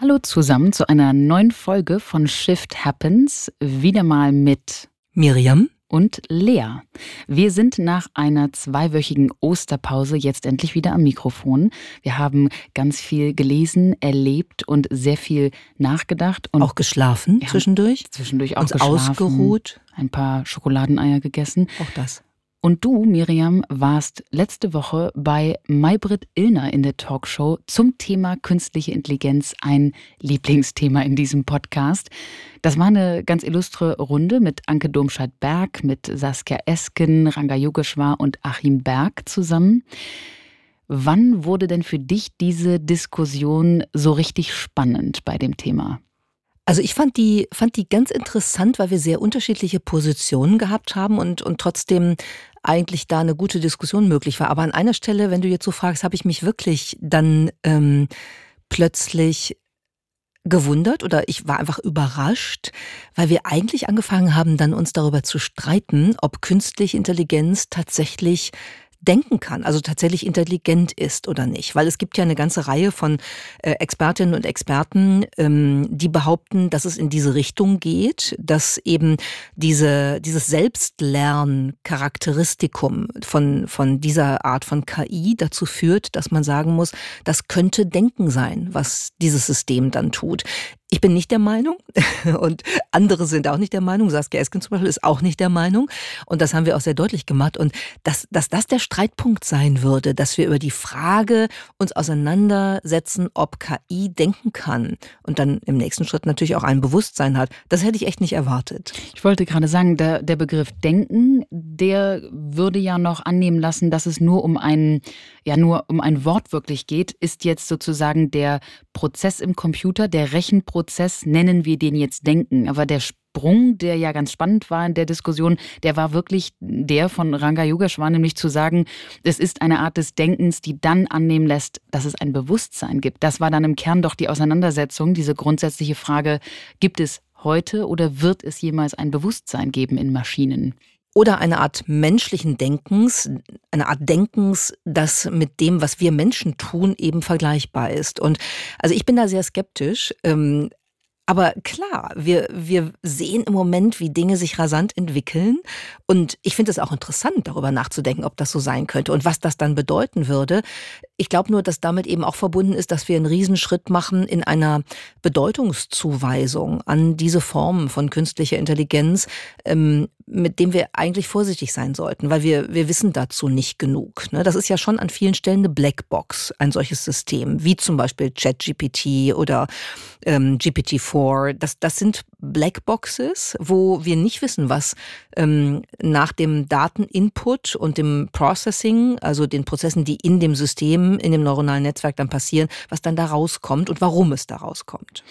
Hallo zusammen zu einer neuen Folge von Shift Happens. Wieder mal mit Miriam und Lea. Wir sind nach einer zweiwöchigen Osterpause jetzt endlich wieder am Mikrofon. Wir haben ganz viel gelesen, erlebt und sehr viel nachgedacht. Und auch geschlafen zwischendurch. Zwischendurch auch uns geschlafen. ausgeruht. Ein paar Schokoladeneier gegessen. Auch das. Und du, Miriam, warst letzte Woche bei Maybrit Illner in der Talkshow zum Thema künstliche Intelligenz, ein Lieblingsthema in diesem Podcast. Das war eine ganz illustre Runde mit Anke Domscheit-Berg, mit Saskia Esken, Ranga Yogeshwar und Achim Berg zusammen. Wann wurde denn für dich diese Diskussion so richtig spannend bei dem Thema? Also ich fand die, fand die ganz interessant, weil wir sehr unterschiedliche Positionen gehabt haben und, und trotzdem eigentlich da eine gute Diskussion möglich war. Aber an einer Stelle, wenn du jetzt so fragst, habe ich mich wirklich dann ähm, plötzlich gewundert oder ich war einfach überrascht, weil wir eigentlich angefangen haben, dann uns darüber zu streiten, ob künstliche Intelligenz tatsächlich denken kann, also tatsächlich intelligent ist oder nicht. Weil es gibt ja eine ganze Reihe von äh, Expertinnen und Experten, ähm, die behaupten, dass es in diese Richtung geht, dass eben diese, dieses Selbstlerncharakteristikum von, von dieser Art von KI dazu führt, dass man sagen muss, das könnte Denken sein, was dieses System dann tut. Ich bin nicht der Meinung und andere sind auch nicht der Meinung. Saskia Esken zum Beispiel ist auch nicht der Meinung. Und das haben wir auch sehr deutlich gemacht. Und dass, dass das der Streitpunkt sein würde, dass wir über die Frage uns auseinandersetzen, ob KI denken kann und dann im nächsten Schritt natürlich auch ein Bewusstsein hat, das hätte ich echt nicht erwartet. Ich wollte gerade sagen, der, der Begriff Denken, der würde ja noch annehmen lassen, dass es nur um ein, ja, nur um ein Wort wirklich geht, ist jetzt sozusagen der Prozess im Computer, der Rechenprozess Prozess nennen wir den jetzt Denken. Aber der Sprung, der ja ganz spannend war in der Diskussion, der war wirklich der von Ranga Yogeshwar, nämlich zu sagen, es ist eine Art des Denkens, die dann annehmen lässt, dass es ein Bewusstsein gibt. Das war dann im Kern doch die Auseinandersetzung, diese grundsätzliche Frage, gibt es heute oder wird es jemals ein Bewusstsein geben in Maschinen? Oder eine Art menschlichen Denkens, eine Art Denkens, das mit dem, was wir Menschen tun, eben vergleichbar ist. Und also ich bin da sehr skeptisch. Ähm, aber klar, wir, wir sehen im Moment, wie Dinge sich rasant entwickeln. Und ich finde es auch interessant, darüber nachzudenken, ob das so sein könnte und was das dann bedeuten würde. Ich glaube nur, dass damit eben auch verbunden ist, dass wir einen Riesenschritt machen in einer Bedeutungszuweisung an diese Formen von künstlicher Intelligenz, ähm, mit dem wir eigentlich vorsichtig sein sollten, weil wir, wir wissen dazu nicht genug. Ne? Das ist ja schon an vielen Stellen eine Blackbox, ein solches System, wie zum Beispiel ChatGPT oder ähm, GPT-4 vor. Das, das sind Blackboxes, wo wir nicht wissen, was ähm, nach dem Dateninput und dem Processing, also den Prozessen, die in dem System, in dem neuronalen Netzwerk dann passieren, was dann da rauskommt und warum es da rauskommt.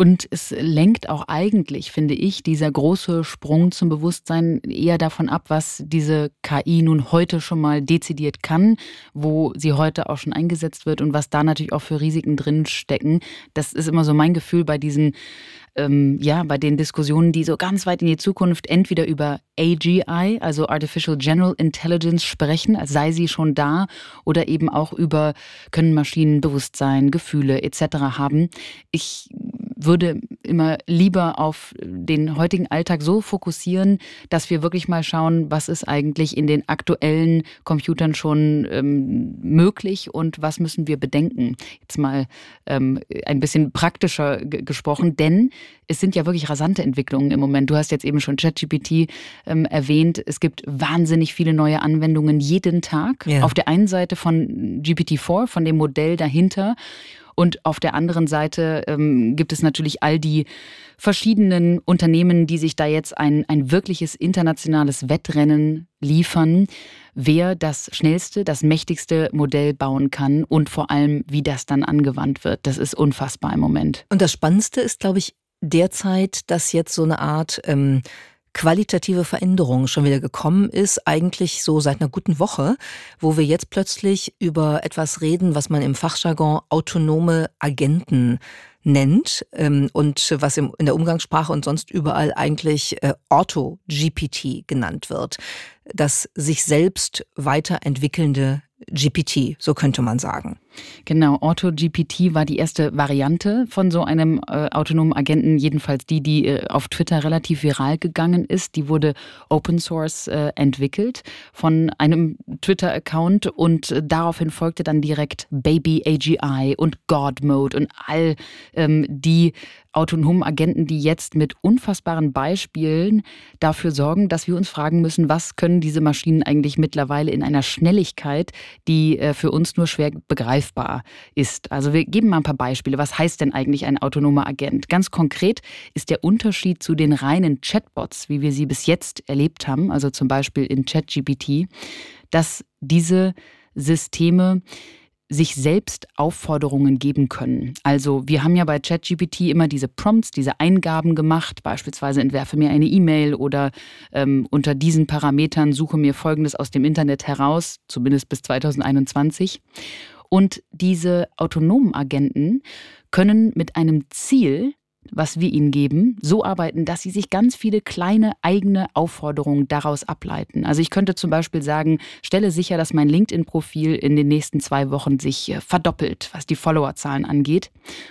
Und es lenkt auch eigentlich, finde ich, dieser große Sprung zum Bewusstsein eher davon ab, was diese KI nun heute schon mal dezidiert kann, wo sie heute auch schon eingesetzt wird und was da natürlich auch für Risiken drinstecken. Das ist immer so mein Gefühl bei diesen ähm, ja, bei den Diskussionen, die so ganz weit in die Zukunft entweder über AGI, also Artificial General Intelligence, sprechen, als sei sie schon da, oder eben auch über, können Maschinen Bewusstsein, Gefühle etc. haben. Ich würde immer lieber auf den heutigen Alltag so fokussieren, dass wir wirklich mal schauen, was ist eigentlich in den aktuellen Computern schon ähm, möglich und was müssen wir bedenken. Jetzt mal ähm, ein bisschen praktischer gesprochen, denn es sind ja wirklich rasante Entwicklungen im Moment. Du hast jetzt eben schon ChatGPT ähm, erwähnt. Es gibt wahnsinnig viele neue Anwendungen jeden Tag. Ja. Auf der einen Seite von GPT-4, von dem Modell dahinter. Und auf der anderen Seite ähm, gibt es natürlich all die verschiedenen Unternehmen, die sich da jetzt ein, ein wirkliches internationales Wettrennen liefern, wer das schnellste, das mächtigste Modell bauen kann und vor allem, wie das dann angewandt wird. Das ist unfassbar im Moment. Und das Spannendste ist, glaube ich, derzeit, dass jetzt so eine Art ähm, qualitative Veränderung schon wieder gekommen ist, eigentlich so seit einer guten Woche, wo wir jetzt plötzlich über etwas reden, was man im Fachjargon autonome Agenten nennt ähm, und was im, in der Umgangssprache und sonst überall eigentlich äh, Auto-GPT genannt wird. Das sich selbst weiterentwickelnde GPT, so könnte man sagen. Genau, AutoGPT war die erste Variante von so einem äh, autonomen Agenten, jedenfalls die, die äh, auf Twitter relativ viral gegangen ist. Die wurde Open Source äh, entwickelt von einem Twitter-Account und äh, daraufhin folgte dann direkt Baby AGI und God Mode und all ähm, die autonomen Agenten, die jetzt mit unfassbaren Beispielen dafür sorgen, dass wir uns fragen müssen, was können diese Maschinen eigentlich mittlerweile in einer Schnelligkeit, die äh, für uns nur schwer begreifbar greifbar ist. Also wir geben mal ein paar Beispiele. Was heißt denn eigentlich ein autonomer Agent? Ganz konkret ist der Unterschied zu den reinen Chatbots, wie wir sie bis jetzt erlebt haben, also zum Beispiel in ChatGPT, dass diese Systeme sich selbst Aufforderungen geben können. Also wir haben ja bei ChatGPT immer diese Prompts, diese Eingaben gemacht, beispielsweise entwerfe mir eine E-Mail oder ähm, unter diesen Parametern suche mir Folgendes aus dem Internet heraus, zumindest bis 2021. Und diese autonomen Agenten können mit einem Ziel was wir ihnen geben, so arbeiten, dass sie sich ganz viele kleine eigene Aufforderungen daraus ableiten. Also ich könnte zum Beispiel sagen, stelle sicher, dass mein LinkedIn-Profil in den nächsten zwei Wochen sich äh, verdoppelt, was die Followerzahlen angeht.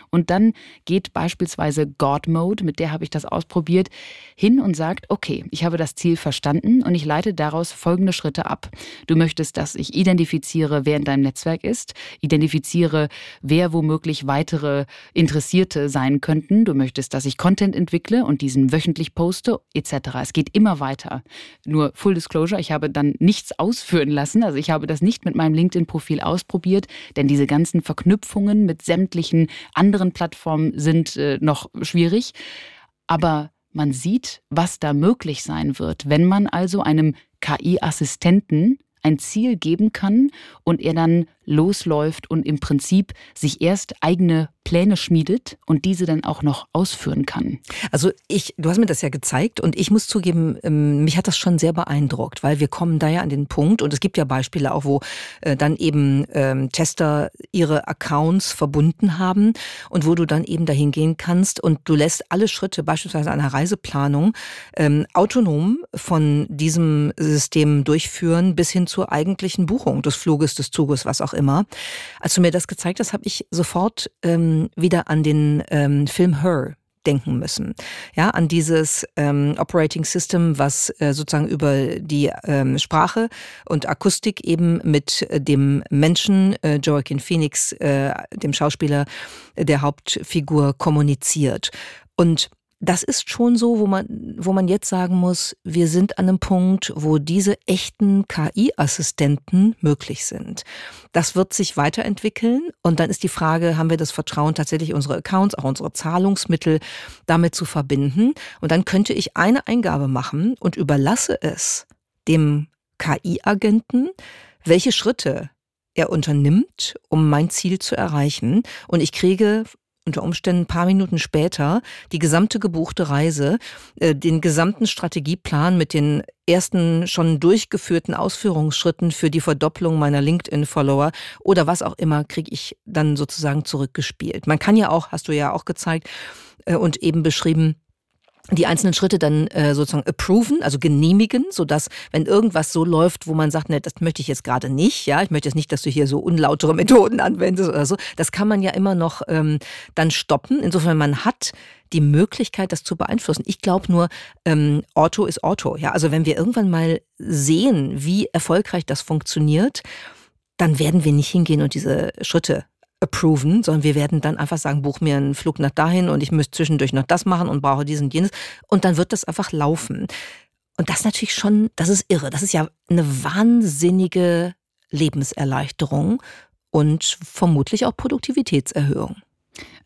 Und dann geht beispielsweise God Mode, mit der habe ich das ausprobiert, hin und sagt, okay, ich habe das Ziel verstanden und ich leite daraus folgende Schritte ab. Du möchtest, dass ich identifiziere, wer in deinem Netzwerk ist, identifiziere, wer womöglich weitere Interessierte sein könnten. Du möchtest möchtest, dass ich Content entwickle und diesen wöchentlich poste, etc. Es geht immer weiter. Nur Full Disclosure, ich habe dann nichts ausführen lassen. Also ich habe das nicht mit meinem LinkedIn-Profil ausprobiert, denn diese ganzen Verknüpfungen mit sämtlichen anderen Plattformen sind äh, noch schwierig. Aber man sieht, was da möglich sein wird, wenn man also einem KI-Assistenten ein Ziel geben kann und er dann losläuft und im Prinzip sich erst eigene Pläne schmiedet und diese dann auch noch ausführen kann. Also ich, du hast mir das ja gezeigt und ich muss zugeben, ähm, mich hat das schon sehr beeindruckt, weil wir kommen da ja an den Punkt und es gibt ja Beispiele auch, wo äh, dann eben ähm, Tester ihre Accounts verbunden haben und wo du dann eben dahin gehen kannst und du lässt alle Schritte, beispielsweise einer Reiseplanung, ähm, autonom von diesem System durchführen bis hin zur eigentlichen Buchung des Fluges, des Zuges, was auch immer. Als du mir das gezeigt hast, habe ich sofort ähm, wieder an den ähm, Film Her denken müssen. Ja, an dieses ähm, Operating System, was äh, sozusagen über die ähm, Sprache und Akustik eben mit äh, dem Menschen, äh, Joaquin Phoenix, äh, dem Schauspieler der Hauptfigur, kommuniziert. Und das ist schon so, wo man, wo man jetzt sagen muss, wir sind an einem Punkt, wo diese echten KI-Assistenten möglich sind. Das wird sich weiterentwickeln und dann ist die Frage, haben wir das Vertrauen tatsächlich unsere Accounts, auch unsere Zahlungsmittel damit zu verbinden? Und dann könnte ich eine Eingabe machen und überlasse es dem KI-Agenten, welche Schritte er unternimmt, um mein Ziel zu erreichen. Und ich kriege unter Umständen ein paar Minuten später die gesamte gebuchte Reise, äh, den gesamten Strategieplan mit den ersten schon durchgeführten Ausführungsschritten für die Verdopplung meiner LinkedIn-Follower oder was auch immer, kriege ich dann sozusagen zurückgespielt. Man kann ja auch, hast du ja auch gezeigt äh, und eben beschrieben, die einzelnen Schritte dann äh, sozusagen approven, also genehmigen, so dass wenn irgendwas so läuft, wo man sagt, ne, das möchte ich jetzt gerade nicht, ja, ich möchte jetzt nicht, dass du hier so unlautere Methoden anwendest oder so, das kann man ja immer noch ähm, dann stoppen. Insofern man hat die Möglichkeit, das zu beeinflussen. Ich glaube nur, ähm, Orto ist Orto. Ja, also wenn wir irgendwann mal sehen, wie erfolgreich das funktioniert, dann werden wir nicht hingehen und diese Schritte approven, sondern wir werden dann einfach sagen, buch mir einen Flug nach dahin und ich müsste zwischendurch noch das machen und brauche diesen und jenes. Und dann wird das einfach laufen. Und das natürlich schon, das ist irre. Das ist ja eine wahnsinnige Lebenserleichterung und vermutlich auch Produktivitätserhöhung.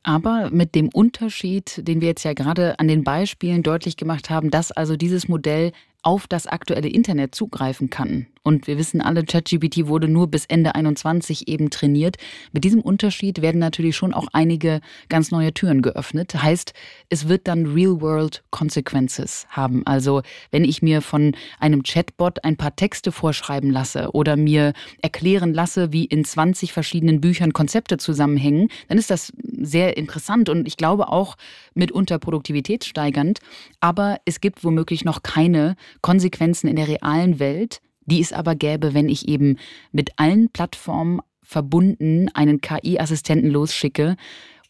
Aber mit dem Unterschied, den wir jetzt ja gerade an den Beispielen deutlich gemacht haben, dass also dieses Modell auf das aktuelle Internet zugreifen kann Und wir wissen alle, ChatGPT wurde nur bis Ende 21 eben trainiert. Mit diesem Unterschied werden natürlich schon auch einige ganz neue Türen geöffnet. Heißt, es wird dann Real-World Consequences haben. Also, wenn ich mir von einem Chatbot ein paar Texte vorschreiben lasse oder mir erklären lasse, wie in 20 verschiedenen Büchern Konzepte zusammenhängen, dann ist das sehr interessant und ich glaube auch mitunter produktivitätssteigernd. Aber es gibt womöglich noch keine Konsequenzen in der realen Welt, die es aber gäbe, wenn ich eben mit allen Plattformen verbunden einen KI-Assistenten losschicke,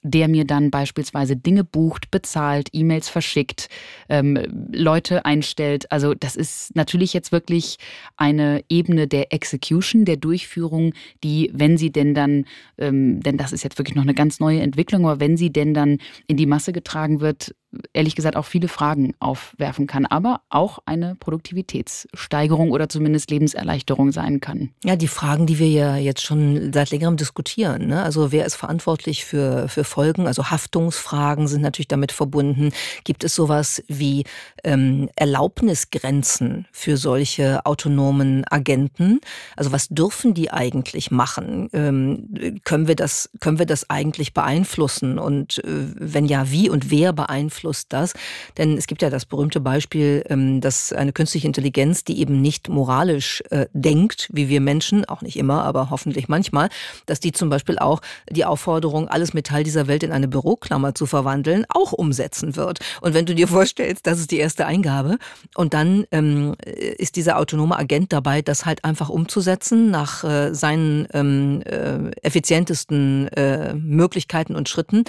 der mir dann beispielsweise Dinge bucht, bezahlt, E-Mails verschickt, ähm, Leute einstellt. Also das ist natürlich jetzt wirklich eine Ebene der Execution, der Durchführung, die, wenn sie denn dann, ähm, denn das ist jetzt wirklich noch eine ganz neue Entwicklung, aber wenn sie denn dann in die Masse getragen wird, ehrlich gesagt auch viele Fragen aufwerfen kann, aber auch eine Produktivitätssteigerung oder zumindest Lebenserleichterung sein kann. Ja, die Fragen, die wir ja jetzt schon seit längerem diskutieren. Ne? Also wer ist verantwortlich für, für Folgen? Also Haftungsfragen sind natürlich damit verbunden. Gibt es sowas wie ähm, Erlaubnisgrenzen für solche autonomen Agenten? Also was dürfen die eigentlich machen? Ähm, können, wir das, können wir das eigentlich beeinflussen? Und äh, wenn ja, wie und wer beeinflusst? Beeinflusst das? Denn es gibt ja das berühmte Beispiel, ähm, dass eine künstliche Intelligenz, die eben nicht moralisch äh, denkt, wie wir Menschen, auch nicht immer, aber hoffentlich manchmal, dass die zum Beispiel auch die Aufforderung, alles Metall dieser Welt in eine Büroklammer zu verwandeln, auch umsetzen wird. Und wenn du dir vorstellst, das ist die erste Eingabe und dann ähm, ist dieser autonome Agent dabei, das halt einfach umzusetzen nach äh, seinen ähm, äh, effizientesten äh, Möglichkeiten und Schritten,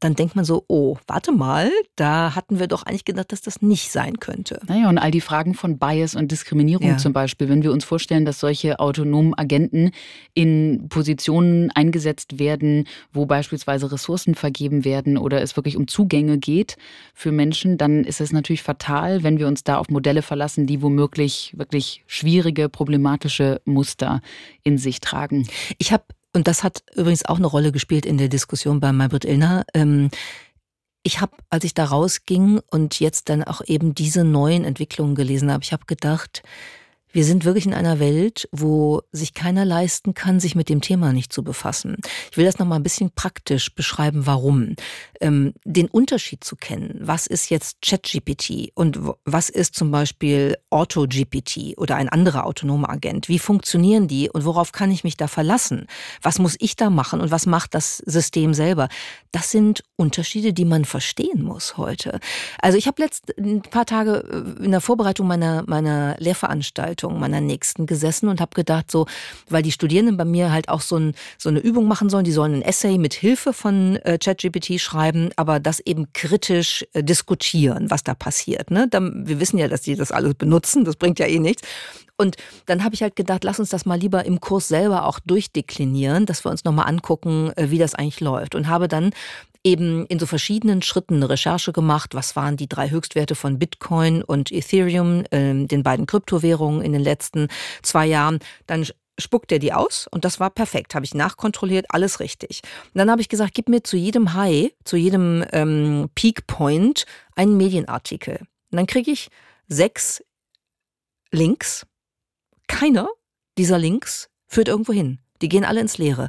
dann denkt man so, oh, warte mal, da hatten wir doch eigentlich gedacht, dass das nicht sein könnte. Naja, und all die Fragen von Bias und Diskriminierung ja. zum Beispiel, wenn wir uns vorstellen, dass solche autonomen Agenten in Positionen eingesetzt werden, wo beispielsweise Ressourcen vergeben werden oder es wirklich um Zugänge geht für Menschen, dann ist es natürlich fatal, wenn wir uns da auf Modelle verlassen, die womöglich wirklich schwierige, problematische Muster in sich tragen. Ich habe und das hat übrigens auch eine Rolle gespielt in der Diskussion bei Maybrit Illner. Ähm, ich habe, als ich da rausging und jetzt dann auch eben diese neuen Entwicklungen gelesen habe, ich habe gedacht, wir sind wirklich in einer Welt, wo sich keiner leisten kann, sich mit dem Thema nicht zu befassen. Ich will das nochmal ein bisschen praktisch beschreiben, warum. Ähm, den Unterschied zu kennen. Was ist jetzt ChatGPT und was ist zum Beispiel AutoGPT oder ein anderer autonomer Agent? Wie funktionieren die und worauf kann ich mich da verlassen? Was muss ich da machen und was macht das System selber? Das sind Unterschiede, die man verstehen muss heute. Also ich habe letzt ein paar Tage äh, in der Vorbereitung meiner, meiner Lehrveranstaltung Vorbereitung meiner nächsten gesessen und habe gedacht, so, weil die Studierenden bei mir halt auch so, ein, so eine Übung machen sollen, die sollen ein Essay mit Hilfe von äh, ChatGPT schreiben, aber das eben kritisch äh, diskutieren, was da passiert. Ne? Dann, wir wissen ja, dass die das alles benutzen, das bringt ja eh nichts. Und dann habe ich halt gedacht, lass uns das mal lieber im Kurs selber auch durchdeklinieren, dass wir uns nochmal angucken, äh, wie das eigentlich läuft. Und habe dann eben in so verschiedenen Schritten eine Recherche gemacht, was waren die drei Höchstwerte von Bitcoin und Ethereum, äh, den beiden Kryptowährungen in den letzten zwei Jahren. Dann spuckt er die aus und das war perfekt. Habe ich nachkontrolliert, alles richtig. Und dann habe ich gesagt, gib mir zu jedem High, zu jedem ähm, Peak Point einen Medienartikel. Und dann kriege ich sechs Links. Keiner dieser Links führt irgendwo hin. Die gehen alle ins Leere.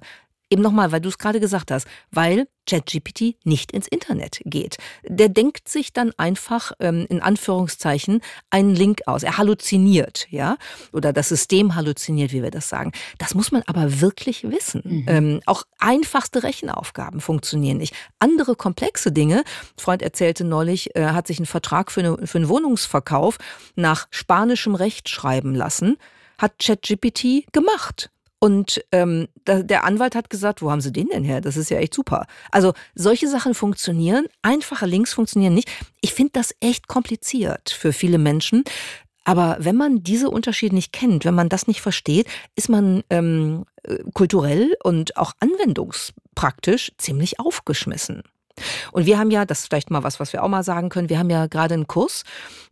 Eben nochmal, weil du es gerade gesagt hast, weil ChatGPT nicht ins Internet geht. Der denkt sich dann einfach ähm, in Anführungszeichen einen Link aus. Er halluziniert, ja, oder das System halluziniert, wie wir das sagen. Das muss man aber wirklich wissen. Mhm. Ähm, auch einfachste Rechenaufgaben funktionieren nicht. Andere komplexe Dinge. Ein Freund erzählte neulich, er hat sich einen Vertrag für, eine, für einen Wohnungsverkauf nach spanischem Recht schreiben lassen. Hat ChatGPT gemacht. Und ähm, da, der Anwalt hat gesagt, wo haben Sie den denn her? Das ist ja echt super. Also solche Sachen funktionieren, einfache Links funktionieren nicht. Ich finde das echt kompliziert für viele Menschen. Aber wenn man diese Unterschiede nicht kennt, wenn man das nicht versteht, ist man ähm, äh, kulturell und auch anwendungspraktisch ziemlich aufgeschmissen. Und wir haben ja, das ist vielleicht mal was, was wir auch mal sagen können, wir haben ja gerade einen Kurs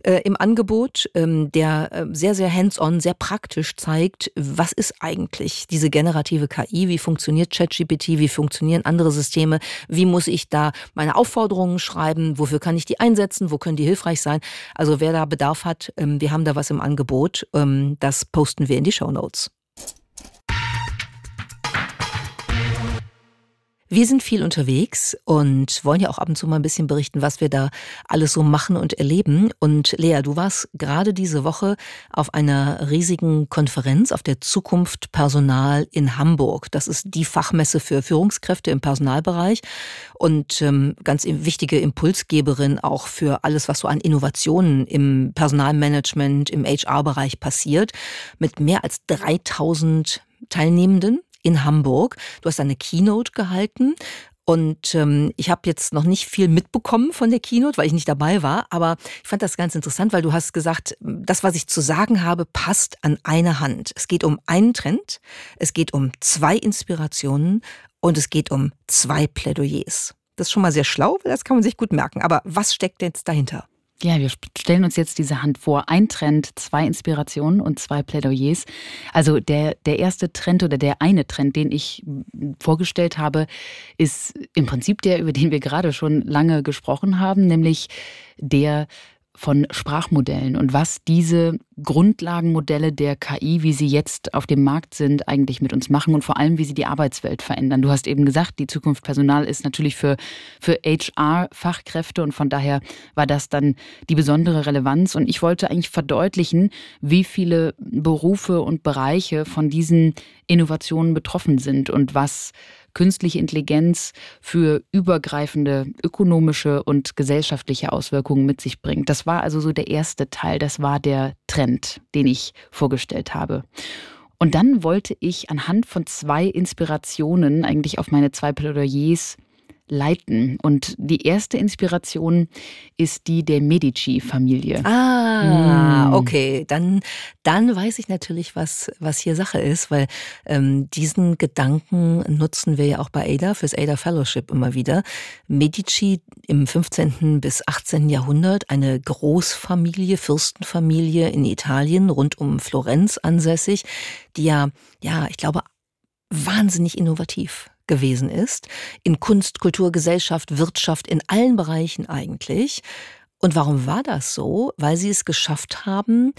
äh, im Angebot, ähm, der äh, sehr, sehr hands-on, sehr praktisch zeigt, was ist eigentlich diese generative KI, wie funktioniert ChatGPT, wie funktionieren andere Systeme, wie muss ich da meine Aufforderungen schreiben, wofür kann ich die einsetzen, wo können die hilfreich sein. Also wer da Bedarf hat, ähm, wir haben da was im Angebot, ähm, das posten wir in die Show Notes. Wir sind viel unterwegs und wollen ja auch ab und zu mal ein bisschen berichten, was wir da alles so machen und erleben. Und Lea, du warst gerade diese Woche auf einer riesigen Konferenz auf der Zukunft Personal in Hamburg. Das ist die Fachmesse für Führungskräfte im Personalbereich und ähm, ganz wichtige Impulsgeberin auch für alles, was so an Innovationen im Personalmanagement, im HR-Bereich passiert, mit mehr als 3000 Teilnehmenden in Hamburg. Du hast eine Keynote gehalten und ähm, ich habe jetzt noch nicht viel mitbekommen von der Keynote, weil ich nicht dabei war. Aber ich fand das ganz interessant, weil du hast gesagt, das, was ich zu sagen habe, passt an eine Hand. Es geht um einen Trend, es geht um zwei Inspirationen und es geht um zwei Plädoyers. Das ist schon mal sehr schlau, weil das kann man sich gut merken. Aber was steckt jetzt dahinter? Ja, wir stellen uns jetzt diese Hand vor. Ein Trend, zwei Inspirationen und zwei Plädoyers. Also der, der erste Trend oder der eine Trend, den ich vorgestellt habe, ist im Prinzip der, über den wir gerade schon lange gesprochen haben, nämlich der von Sprachmodellen und was diese Grundlagenmodelle der KI, wie sie jetzt auf dem Markt sind, eigentlich mit uns machen und vor allem, wie sie die Arbeitswelt verändern. Du hast eben gesagt, die Zukunft Personal ist natürlich für, für HR-Fachkräfte und von daher war das dann die besondere Relevanz. Und ich wollte eigentlich verdeutlichen, wie viele Berufe und Bereiche von diesen Innovationen betroffen sind und was künstliche Intelligenz für übergreifende ökonomische und gesellschaftliche Auswirkungen mit sich bringt. Das war also so der erste Teil, das war der Trend, den ich vorgestellt habe. Und dann wollte ich anhand von zwei Inspirationen eigentlich auf meine zwei Plädoyers leiten. Und die erste Inspiration ist die der Medici-Familie. Ah, hm. okay. Dann, dann weiß ich natürlich, was, was hier Sache ist, weil ähm, diesen Gedanken nutzen wir ja auch bei ADA, fürs ADA Fellowship immer wieder. Medici im 15. bis 18. Jahrhundert, eine Großfamilie, Fürstenfamilie in Italien, rund um Florenz ansässig, die ja, ja, ich glaube, wahnsinnig innovativ gewesen ist, in Kunst, Kultur, Gesellschaft, Wirtschaft, in allen Bereichen eigentlich. Und warum war das so? Weil sie es geschafft haben,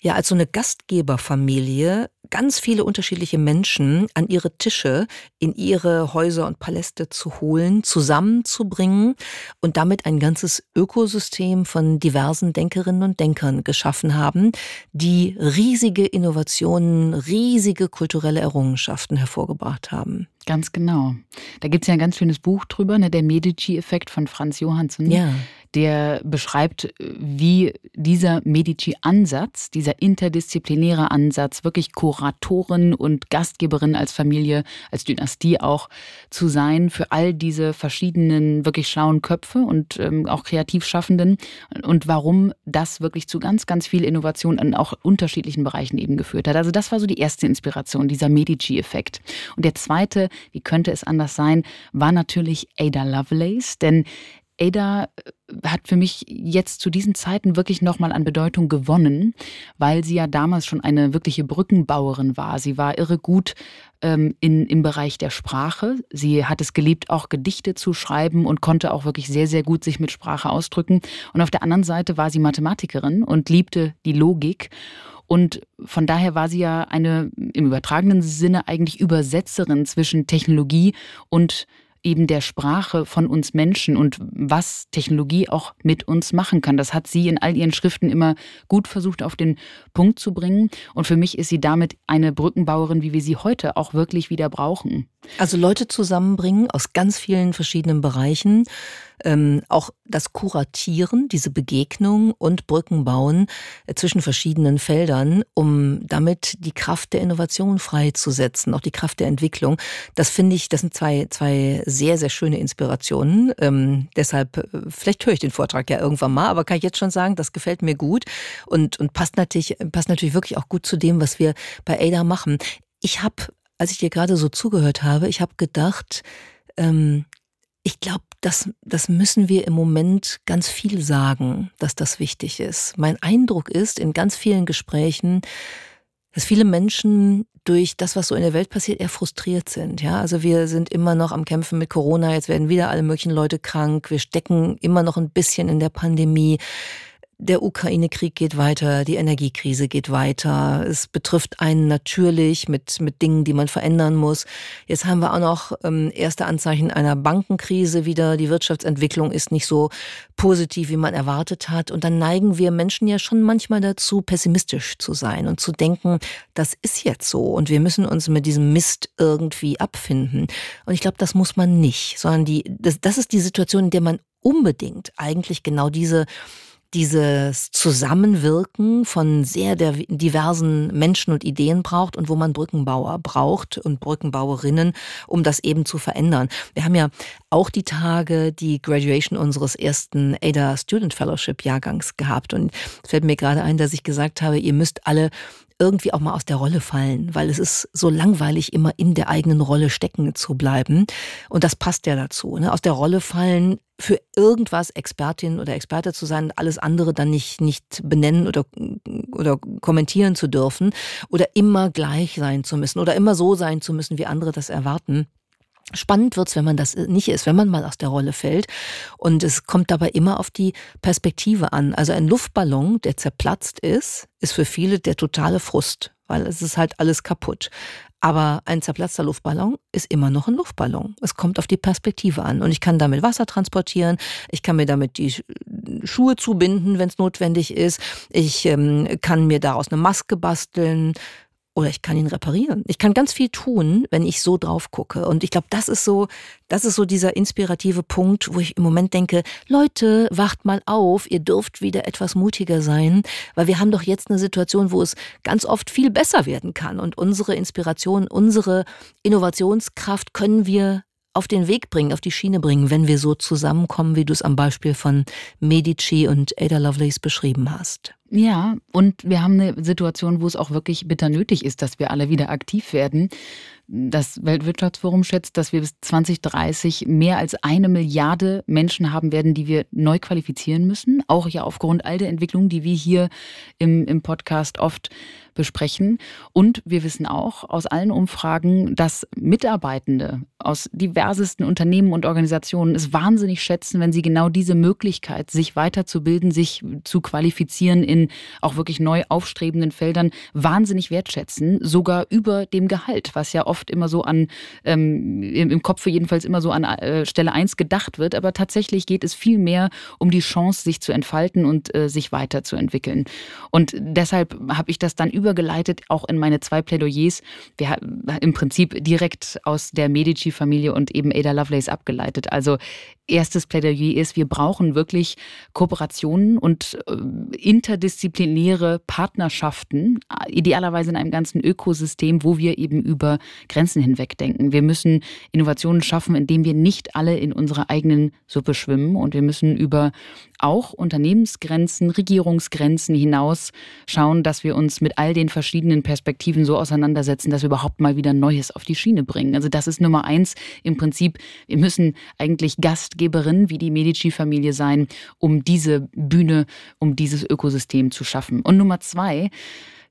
ja, als so eine Gastgeberfamilie ganz viele unterschiedliche Menschen an ihre Tische, in ihre Häuser und Paläste zu holen, zusammenzubringen und damit ein ganzes Ökosystem von diversen Denkerinnen und Denkern geschaffen haben, die riesige Innovationen, riesige kulturelle Errungenschaften hervorgebracht haben. Ganz genau. Da gibt es ja ein ganz schönes Buch drüber, ne, der Medici-Effekt von Franz Johansson. Ja der beschreibt, wie dieser Medici-Ansatz, dieser interdisziplinäre Ansatz, wirklich Kuratorin und Gastgeberin als Familie, als Dynastie auch zu sein für all diese verschiedenen wirklich schlauen Köpfe und ähm, auch Kreativschaffenden und warum das wirklich zu ganz, ganz viel Innovation in auch unterschiedlichen Bereichen eben geführt hat. Also das war so die erste Inspiration, dieser Medici-Effekt. Und der zweite, wie könnte es anders sein, war natürlich Ada Lovelace, denn Ada äh, hat für mich jetzt zu diesen Zeiten wirklich nochmal an Bedeutung gewonnen, weil sie ja damals schon eine wirkliche Brückenbauerin war. Sie war irre gut ähm, in, im Bereich der Sprache. Sie hat es geliebt, auch Gedichte zu schreiben und konnte auch wirklich sehr, sehr gut sich mit Sprache ausdrücken. Und auf der anderen Seite war sie Mathematikerin und liebte die Logik. Und von daher war sie ja eine im übertragenen Sinne eigentlich Übersetzerin zwischen Technologie und eben der Sprache von uns Menschen und was Technologie auch mit uns machen kann. Das hat sie in all ihren Schriften immer gut versucht auf den Punkt zu bringen. Und für mich ist sie damit eine Brückenbauerin, wie wir sie heute auch wirklich wieder brauchen. Also Leute zusammenbringen aus ganz vielen verschiedenen Bereichen, ähm, auch das Kuratieren, diese Begegnung und Brücken bauen äh, zwischen verschiedenen Feldern, um damit die Kraft der Innovation freizusetzen, auch die Kraft der Entwicklung. Das finde ich, das sind zwei, zwei sehr, sehr schöne Inspirationen. Ähm, deshalb, äh, vielleicht höre ich den Vortrag ja irgendwann mal, aber kann ich jetzt schon sagen, das gefällt mir gut und, und passt, natürlich, passt natürlich wirklich auch gut zu dem, was wir bei Ada machen. Ich habe als ich dir gerade so zugehört habe, ich habe gedacht, ähm, ich glaube, das, das müssen wir im Moment ganz viel sagen, dass das wichtig ist. Mein Eindruck ist in ganz vielen Gesprächen, dass viele Menschen durch das, was so in der Welt passiert, eher frustriert sind. Ja, also wir sind immer noch am Kämpfen mit Corona. Jetzt werden wieder alle möglichen Leute krank. Wir stecken immer noch ein bisschen in der Pandemie. Der Ukraine-Krieg geht weiter, die Energiekrise geht weiter. Es betrifft einen natürlich mit, mit Dingen, die man verändern muss. Jetzt haben wir auch noch ähm, erste Anzeichen einer Bankenkrise wieder. Die Wirtschaftsentwicklung ist nicht so positiv, wie man erwartet hat. Und dann neigen wir Menschen ja schon manchmal dazu, pessimistisch zu sein und zu denken, das ist jetzt so und wir müssen uns mit diesem Mist irgendwie abfinden. Und ich glaube, das muss man nicht, sondern die, das, das ist die Situation, in der man unbedingt eigentlich genau diese dieses Zusammenwirken von sehr diversen Menschen und Ideen braucht und wo man Brückenbauer braucht und Brückenbauerinnen, um das eben zu verändern. Wir haben ja auch die Tage die Graduation unseres ersten ADA Student Fellowship Jahrgangs gehabt und es fällt mir gerade ein, dass ich gesagt habe, ihr müsst alle irgendwie auch mal aus der Rolle fallen, weil es ist so langweilig, immer in der eigenen Rolle stecken zu bleiben. Und das passt ja dazu. Ne? Aus der Rolle fallen, für irgendwas Expertin oder Experte zu sein, alles andere dann nicht, nicht benennen oder, oder kommentieren zu dürfen oder immer gleich sein zu müssen oder immer so sein zu müssen, wie andere das erwarten. Spannend wird's, wenn man das nicht ist, wenn man mal aus der Rolle fällt. Und es kommt dabei immer auf die Perspektive an. Also ein Luftballon, der zerplatzt ist, ist für viele der totale Frust, weil es ist halt alles kaputt. Aber ein zerplatzter Luftballon ist immer noch ein Luftballon. Es kommt auf die Perspektive an. Und ich kann damit Wasser transportieren, ich kann mir damit die Schuhe zubinden, wenn es notwendig ist. Ich ähm, kann mir daraus eine Maske basteln. Oder ich kann ihn reparieren. Ich kann ganz viel tun, wenn ich so drauf gucke. Und ich glaube, das ist so, das ist so dieser inspirative Punkt, wo ich im Moment denke, Leute, wacht mal auf, ihr dürft wieder etwas mutiger sein, weil wir haben doch jetzt eine Situation, wo es ganz oft viel besser werden kann. Und unsere Inspiration, unsere Innovationskraft können wir auf den Weg bringen, auf die Schiene bringen, wenn wir so zusammenkommen, wie du es am Beispiel von Medici und Ada Lovelace beschrieben hast. Ja, und wir haben eine Situation, wo es auch wirklich bitter nötig ist, dass wir alle wieder aktiv werden. Das Weltwirtschaftsforum schätzt, dass wir bis 2030 mehr als eine Milliarde Menschen haben werden, die wir neu qualifizieren müssen. Auch ja aufgrund all der Entwicklungen, die wir hier im, im Podcast oft besprechen. Und wir wissen auch aus allen Umfragen, dass Mitarbeitende aus diversesten Unternehmen und Organisationen es wahnsinnig schätzen, wenn sie genau diese Möglichkeit, sich weiterzubilden, sich zu qualifizieren in auch wirklich neu aufstrebenden Feldern, wahnsinnig wertschätzen, sogar über dem Gehalt, was ja oft immer so an, ähm, im Kopf jedenfalls immer so an äh, Stelle eins gedacht wird. Aber tatsächlich geht es viel mehr um die Chance, sich zu entfalten und äh, sich weiterzuentwickeln. Und deshalb habe ich das dann über übergeleitet, auch in meine zwei Plädoyers. Wir haben im Prinzip direkt aus der Medici-Familie und eben Ada Lovelace abgeleitet. Also erstes Plädoyer ist, wir brauchen wirklich Kooperationen und äh, interdisziplinäre Partnerschaften, idealerweise in einem ganzen Ökosystem, wo wir eben über Grenzen hinweg denken. Wir müssen Innovationen schaffen, indem wir nicht alle in unserer eigenen Suppe schwimmen und wir müssen über auch Unternehmensgrenzen, Regierungsgrenzen hinaus schauen, dass wir uns mit all den verschiedenen Perspektiven so auseinandersetzen, dass wir überhaupt mal wieder Neues auf die Schiene bringen. Also das ist Nummer eins im Prinzip. Wir müssen eigentlich Gastgeberin wie die Medici-Familie sein, um diese Bühne, um dieses Ökosystem zu schaffen. Und Nummer zwei,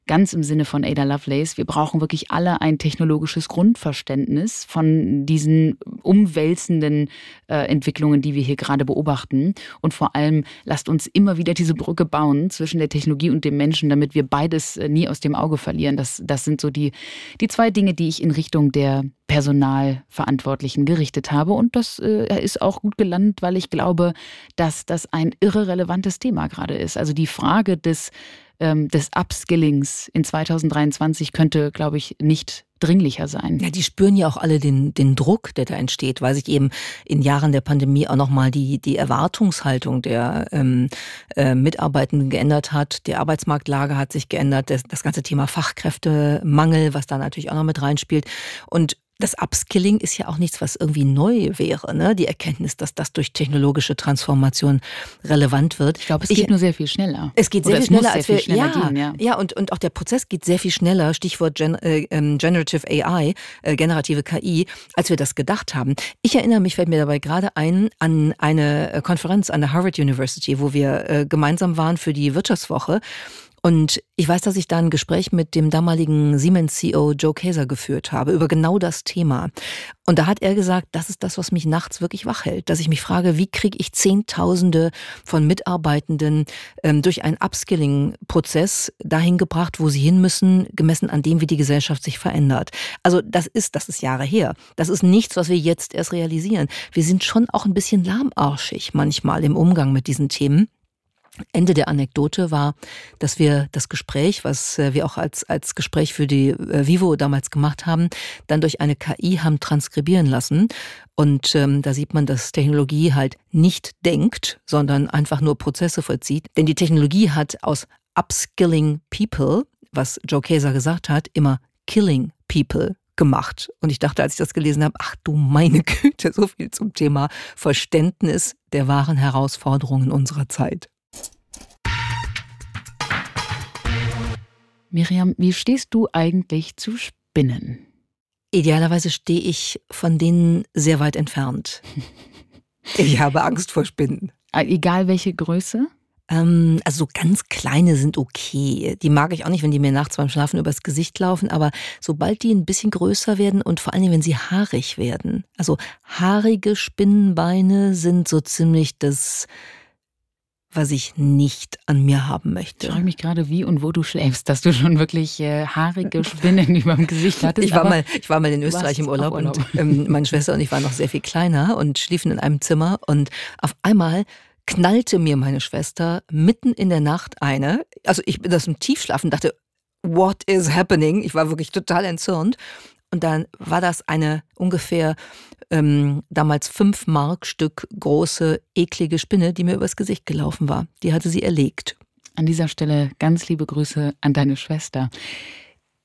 ganz im Sinne von Ada Lovelace, wir brauchen wirklich alle ein technologisches Grundverständnis von diesen umwälzenden äh, Entwicklungen, die wir hier gerade beobachten. Und vor allem lasst uns immer wieder diese Brücke bauen zwischen der Technologie und dem Menschen, damit wir beides äh, nie aus dem Auge verlieren. Das, das sind so die, die zwei Dinge, die ich in Richtung der Personalverantwortlichen gerichtet habe. Und das äh, ist auch gut gelandet, weil ich glaube, dass das ein irre relevantes Thema gerade ist. Also die Frage des ähm, des Upskillings in 2023 könnte, glaube ich, nicht dringlicher sein. Ja, die spüren ja auch alle den, den Druck, der da entsteht, weil sich eben in Jahren der Pandemie auch nochmal die, die Erwartungshaltung der ähm, äh, Mitarbeitenden geändert hat. Die Arbeitsmarktlage hat sich geändert, das, das ganze Thema Fachkräftemangel, was da natürlich auch noch mit reinspielt. Und das Upskilling ist ja auch nichts, was irgendwie neu wäre. Ne? Die Erkenntnis, dass das durch technologische Transformation relevant wird. Ich glaube, es ich, geht nur sehr viel schneller. Es geht sehr viel schneller, als wir. Schneller ja, gehen, ja, ja. und, und auch der Prozess geht sehr viel schneller. Stichwort Gen, äh, ähm, Generative AI, äh, generative KI, als wir das gedacht haben. Ich erinnere mich, fällt mir dabei gerade ein, an eine äh, Konferenz an der Harvard University, wo wir äh, gemeinsam waren für die Wirtschaftswoche. Und ich weiß, dass ich da ein Gespräch mit dem damaligen Siemens-CEO Joe Kaeser geführt habe über genau das Thema. Und da hat er gesagt, das ist das, was mich nachts wirklich wach hält, dass ich mich frage, wie kriege ich Zehntausende von Mitarbeitenden ähm, durch einen Upskilling-Prozess dahin gebracht, wo sie hin müssen, gemessen an dem, wie die Gesellschaft sich verändert. Also das ist, das ist Jahre her. Das ist nichts, was wir jetzt erst realisieren. Wir sind schon auch ein bisschen lahmarschig manchmal im Umgang mit diesen Themen. Ende der Anekdote war, dass wir das Gespräch, was äh, wir auch als, als Gespräch für die äh, Vivo damals gemacht haben, dann durch eine KI haben transkribieren lassen. Und ähm, da sieht man, dass Technologie halt nicht denkt, sondern einfach nur Prozesse vollzieht. Denn die Technologie hat aus Upskilling People, was Joe Kaeser gesagt hat, immer Killing People gemacht. Und ich dachte, als ich das gelesen habe, ach du meine Güte, so viel zum Thema Verständnis der wahren Herausforderungen unserer Zeit. Miriam, wie stehst du eigentlich zu Spinnen? Idealerweise stehe ich von denen sehr weit entfernt. Ich habe Angst vor Spinnen. Ah, egal welche Größe? Ähm, also so ganz kleine sind okay. Die mag ich auch nicht, wenn die mir nachts beim Schlafen übers Gesicht laufen. Aber sobald die ein bisschen größer werden und vor allen Dingen, wenn sie haarig werden. Also haarige Spinnenbeine sind so ziemlich das was ich nicht an mir haben möchte. Ich frage mich gerade, wie und wo du schläfst, dass du schon wirklich äh, haarige Spinnen über dem Gesicht hattest. Ich war, mal, ich war mal in Österreich im Urlaub, Urlaub. und ähm, meine Schwester und ich waren noch sehr viel kleiner und schliefen in einem Zimmer und auf einmal knallte mir meine Schwester mitten in der Nacht eine, also ich bin das im Tiefschlaf und dachte, what is happening? Ich war wirklich total entzürnt. Und dann war das eine ungefähr ähm, damals fünf Markstück große, eklige Spinne, die mir übers Gesicht gelaufen war. Die hatte sie erlegt. An dieser Stelle ganz liebe Grüße an deine Schwester.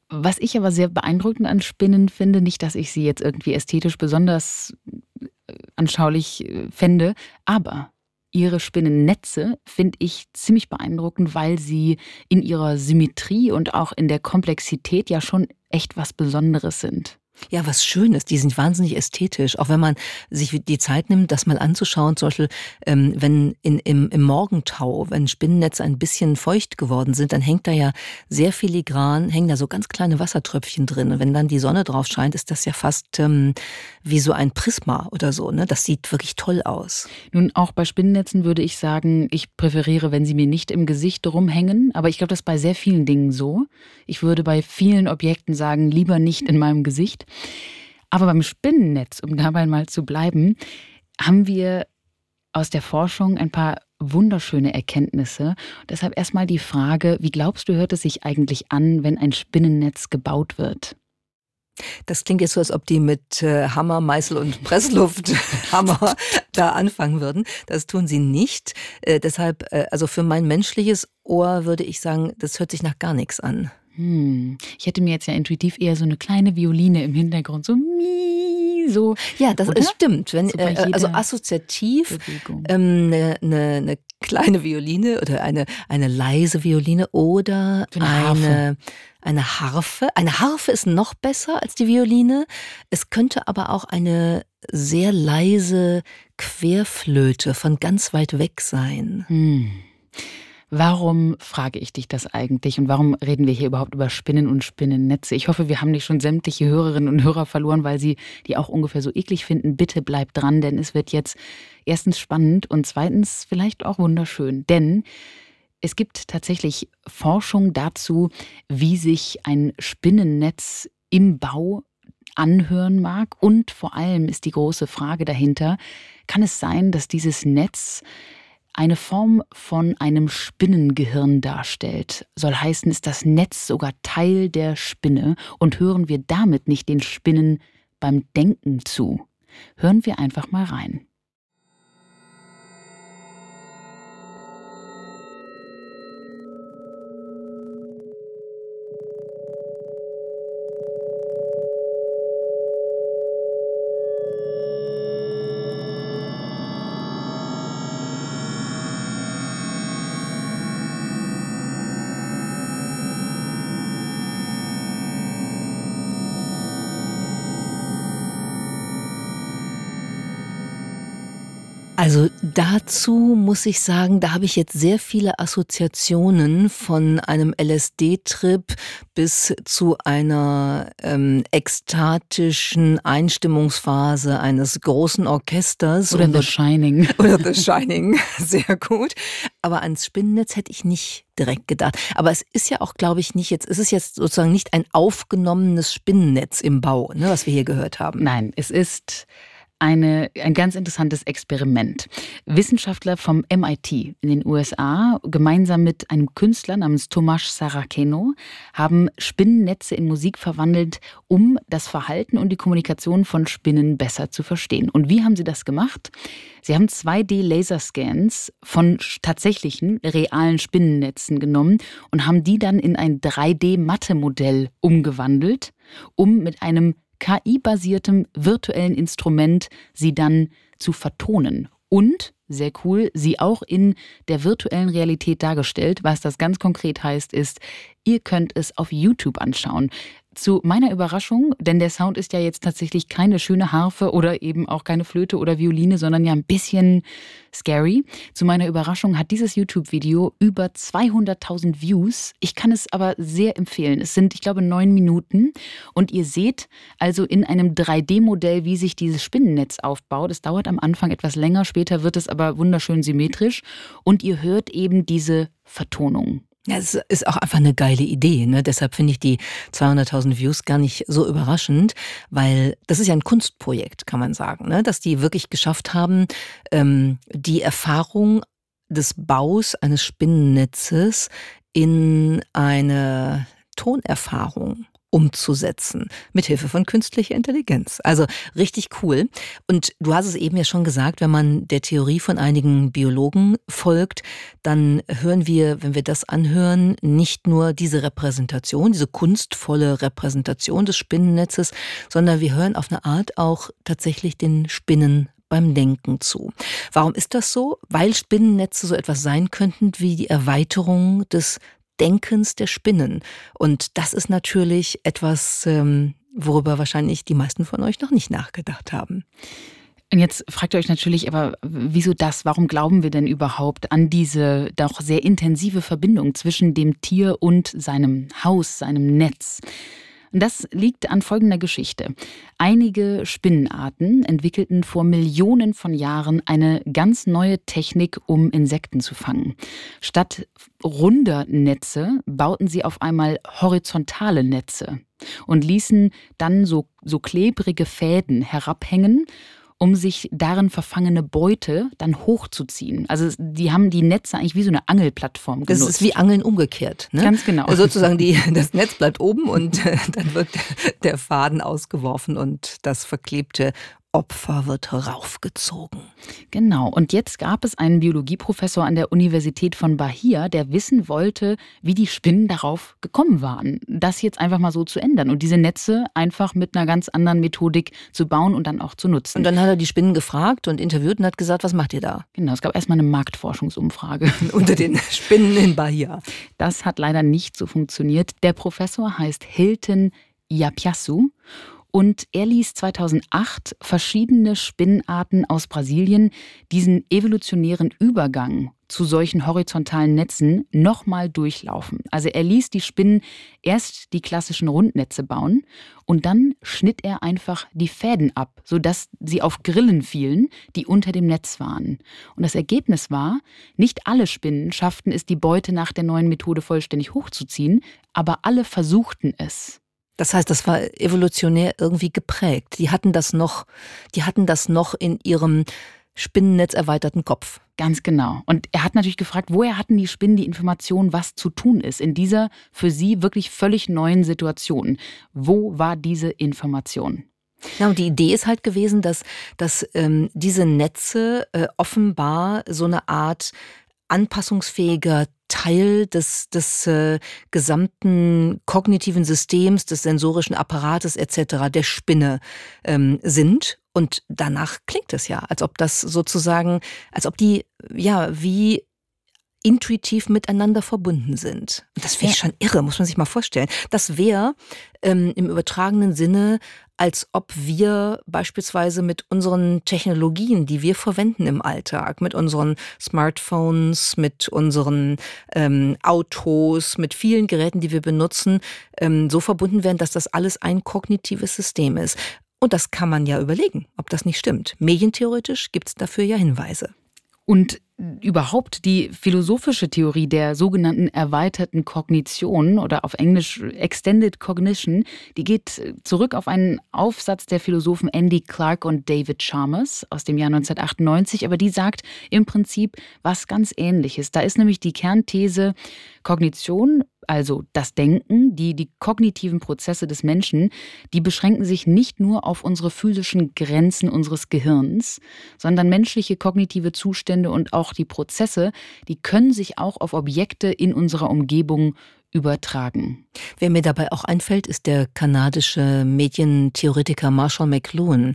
Was ich aber sehr beeindruckend an Spinnen finde, nicht, dass ich sie jetzt irgendwie ästhetisch besonders äh, anschaulich äh, fände, aber ihre Spinnennetze finde ich ziemlich beeindruckend, weil sie in ihrer Symmetrie und auch in der Komplexität ja schon echt was Besonderes sind. Ja, was Schönes. Die sind wahnsinnig ästhetisch. Auch wenn man sich die Zeit nimmt, das mal anzuschauen, zum Beispiel, ähm, wenn in, im, im Morgentau, wenn Spinnennetze ein bisschen feucht geworden sind, dann hängt da ja sehr filigran, hängen da so ganz kleine Wassertröpfchen drin. Und wenn dann die Sonne drauf scheint, ist das ja fast ähm, wie so ein Prisma oder so. Ne? Das sieht wirklich toll aus. Nun, auch bei Spinnennetzen würde ich sagen, ich präferiere, wenn sie mir nicht im Gesicht rumhängen. Aber ich glaube, das ist bei sehr vielen Dingen so. Ich würde bei vielen Objekten sagen, lieber nicht in meinem Gesicht. Aber beim Spinnennetz, um dabei mal zu bleiben, haben wir aus der Forschung ein paar wunderschöne Erkenntnisse. Deshalb erstmal die Frage, wie glaubst du, hört es sich eigentlich an, wenn ein Spinnennetz gebaut wird? Das klingt jetzt so, als ob die mit äh, Hammer, Meißel und Presslufthammer da anfangen würden. Das tun sie nicht. Äh, deshalb, äh, also für mein menschliches Ohr würde ich sagen, das hört sich nach gar nichts an. Hm. Ich hätte mir jetzt ja intuitiv eher so eine kleine Violine im Hintergrund, so mi, so. Ja, das ist stimmt. Wenn, so äh, also assoziativ ähm, eine, eine, eine kleine Violine oder eine, eine leise Violine oder eine, eine, eine Harfe. Eine Harfe ist noch besser als die Violine. Es könnte aber auch eine sehr leise Querflöte von ganz weit weg sein. Hm. Warum frage ich dich das eigentlich und warum reden wir hier überhaupt über Spinnen und Spinnennetze? Ich hoffe, wir haben nicht schon sämtliche Hörerinnen und Hörer verloren, weil sie die auch ungefähr so eklig finden. Bitte bleibt dran, denn es wird jetzt erstens spannend und zweitens vielleicht auch wunderschön. Denn es gibt tatsächlich Forschung dazu, wie sich ein Spinnennetz im Bau anhören mag. Und vor allem ist die große Frage dahinter, kann es sein, dass dieses Netz eine Form von einem Spinnengehirn darstellt. Soll heißen, ist das Netz sogar Teil der Spinne und hören wir damit nicht den Spinnen beim Denken zu. Hören wir einfach mal rein. Also dazu muss ich sagen, da habe ich jetzt sehr viele Assoziationen von einem LSD-Trip bis zu einer ähm, ekstatischen Einstimmungsphase eines großen Orchesters. Oder The Shining. Oder The Shining, sehr gut. Aber ans Spinnennetz hätte ich nicht direkt gedacht. Aber es ist ja auch, glaube ich, nicht jetzt, es ist jetzt sozusagen nicht ein aufgenommenes Spinnennetz im Bau, ne, was wir hier gehört haben. Nein, es ist eine, ein ganz interessantes Experiment. Wissenschaftler vom MIT in den USA gemeinsam mit einem Künstler namens Tomasz Saraceno haben Spinnennetze in Musik verwandelt, um das Verhalten und die Kommunikation von Spinnen besser zu verstehen. Und wie haben sie das gemacht? Sie haben 2D-Laserscans von tatsächlichen realen Spinnennetzen genommen und haben die dann in ein 3D-Mathe-Modell umgewandelt, um mit einem KI-basiertem virtuellen Instrument sie dann zu vertonen und sehr cool, sie auch in der virtuellen Realität dargestellt. Was das ganz konkret heißt, ist, ihr könnt es auf YouTube anschauen. Zu meiner Überraschung, denn der Sound ist ja jetzt tatsächlich keine schöne Harfe oder eben auch keine Flöte oder Violine, sondern ja ein bisschen scary. Zu meiner Überraschung hat dieses YouTube-Video über 200.000 Views. Ich kann es aber sehr empfehlen. Es sind, ich glaube, neun Minuten und ihr seht also in einem 3D-Modell, wie sich dieses Spinnennetz aufbaut. Es dauert am Anfang etwas länger, später wird es aber wunderschön symmetrisch und ihr hört eben diese Vertonung. Ja, es ist auch einfach eine geile Idee. Ne? Deshalb finde ich die 200.000 Views gar nicht so überraschend, weil das ist ja ein Kunstprojekt, kann man sagen, ne? dass die wirklich geschafft haben, ähm, die Erfahrung des Baus eines Spinnennetzes in eine Tonerfahrung umzusetzen, mit Hilfe von künstlicher Intelligenz. Also richtig cool. Und du hast es eben ja schon gesagt, wenn man der Theorie von einigen Biologen folgt, dann hören wir, wenn wir das anhören, nicht nur diese Repräsentation, diese kunstvolle Repräsentation des Spinnennetzes, sondern wir hören auf eine Art auch tatsächlich den Spinnen beim Denken zu. Warum ist das so? Weil Spinnennetze so etwas sein könnten wie die Erweiterung des Denkens der Spinnen. Und das ist natürlich etwas, ähm, worüber wahrscheinlich die meisten von euch noch nicht nachgedacht haben. Und jetzt fragt ihr euch natürlich, aber wieso das? Warum glauben wir denn überhaupt an diese doch sehr intensive Verbindung zwischen dem Tier und seinem Haus, seinem Netz? Das liegt an folgender Geschichte. Einige Spinnenarten entwickelten vor Millionen von Jahren eine ganz neue Technik, um Insekten zu fangen. Statt runder Netze bauten sie auf einmal horizontale Netze und ließen dann so, so klebrige Fäden herabhängen um sich darin verfangene Beute dann hochzuziehen. Also die haben die Netze eigentlich wie so eine Angelplattform genutzt. Das ist wie Angeln umgekehrt. Ne? Ganz genau. Also sozusagen die, das Netz bleibt oben und äh, dann wird der Faden ausgeworfen und das verklebte Opfer wird raufgezogen. Genau. Und jetzt gab es einen Biologieprofessor an der Universität von Bahia, der wissen wollte, wie die Spinnen darauf gekommen waren, das jetzt einfach mal so zu ändern und diese Netze einfach mit einer ganz anderen Methodik zu bauen und dann auch zu nutzen. Und dann hat er die Spinnen gefragt und interviewt und hat gesagt, was macht ihr da? Genau. Es gab erstmal eine Marktforschungsumfrage. Unter den Spinnen in Bahia. Das hat leider nicht so funktioniert. Der Professor heißt Hilton Yapiasu und er ließ 2008 verschiedene Spinnenarten aus Brasilien diesen evolutionären Übergang zu solchen horizontalen Netzen nochmal durchlaufen. Also er ließ die Spinnen erst die klassischen Rundnetze bauen und dann schnitt er einfach die Fäden ab, sodass sie auf Grillen fielen, die unter dem Netz waren. Und das Ergebnis war, nicht alle Spinnen schafften es, die Beute nach der neuen Methode vollständig hochzuziehen, aber alle versuchten es. Das heißt, das war evolutionär irgendwie geprägt. Die hatten das noch, die hatten das noch in ihrem Spinnennetz erweiterten Kopf. Ganz genau. Und er hat natürlich gefragt, woher hatten die Spinnen die Information, was zu tun ist in dieser für sie wirklich völlig neuen Situation? Wo war diese Information? Ja, und die Idee ist halt gewesen, dass, dass ähm, diese Netze äh, offenbar so eine Art anpassungsfähiger Teil des, des äh, gesamten kognitiven Systems, des sensorischen Apparates etc., der Spinne ähm, sind. Und danach klingt es ja, als ob das sozusagen, als ob die ja wie intuitiv miteinander verbunden sind. Das wäre ja. schon irre, muss man sich mal vorstellen. Das wäre ähm, im übertragenen Sinne als ob wir beispielsweise mit unseren Technologien, die wir verwenden im Alltag, mit unseren Smartphones, mit unseren ähm, Autos, mit vielen Geräten, die wir benutzen, ähm, so verbunden werden, dass das alles ein kognitives System ist. Und das kann man ja überlegen, ob das nicht stimmt. Medientheoretisch gibt es dafür ja Hinweise. Und überhaupt die philosophische Theorie der sogenannten erweiterten Kognition oder auf Englisch Extended Cognition, die geht zurück auf einen Aufsatz der Philosophen Andy Clark und David Chalmers aus dem Jahr 1998, aber die sagt im Prinzip was ganz ähnliches. Da ist nämlich die Kernthese, Kognition also das Denken, die, die kognitiven Prozesse des Menschen, die beschränken sich nicht nur auf unsere physischen Grenzen unseres Gehirns, sondern menschliche kognitive Zustände und auch die Prozesse, die können sich auch auf Objekte in unserer Umgebung übertragen. Wer mir dabei auch einfällt, ist der kanadische Medientheoretiker Marshall McLuhan,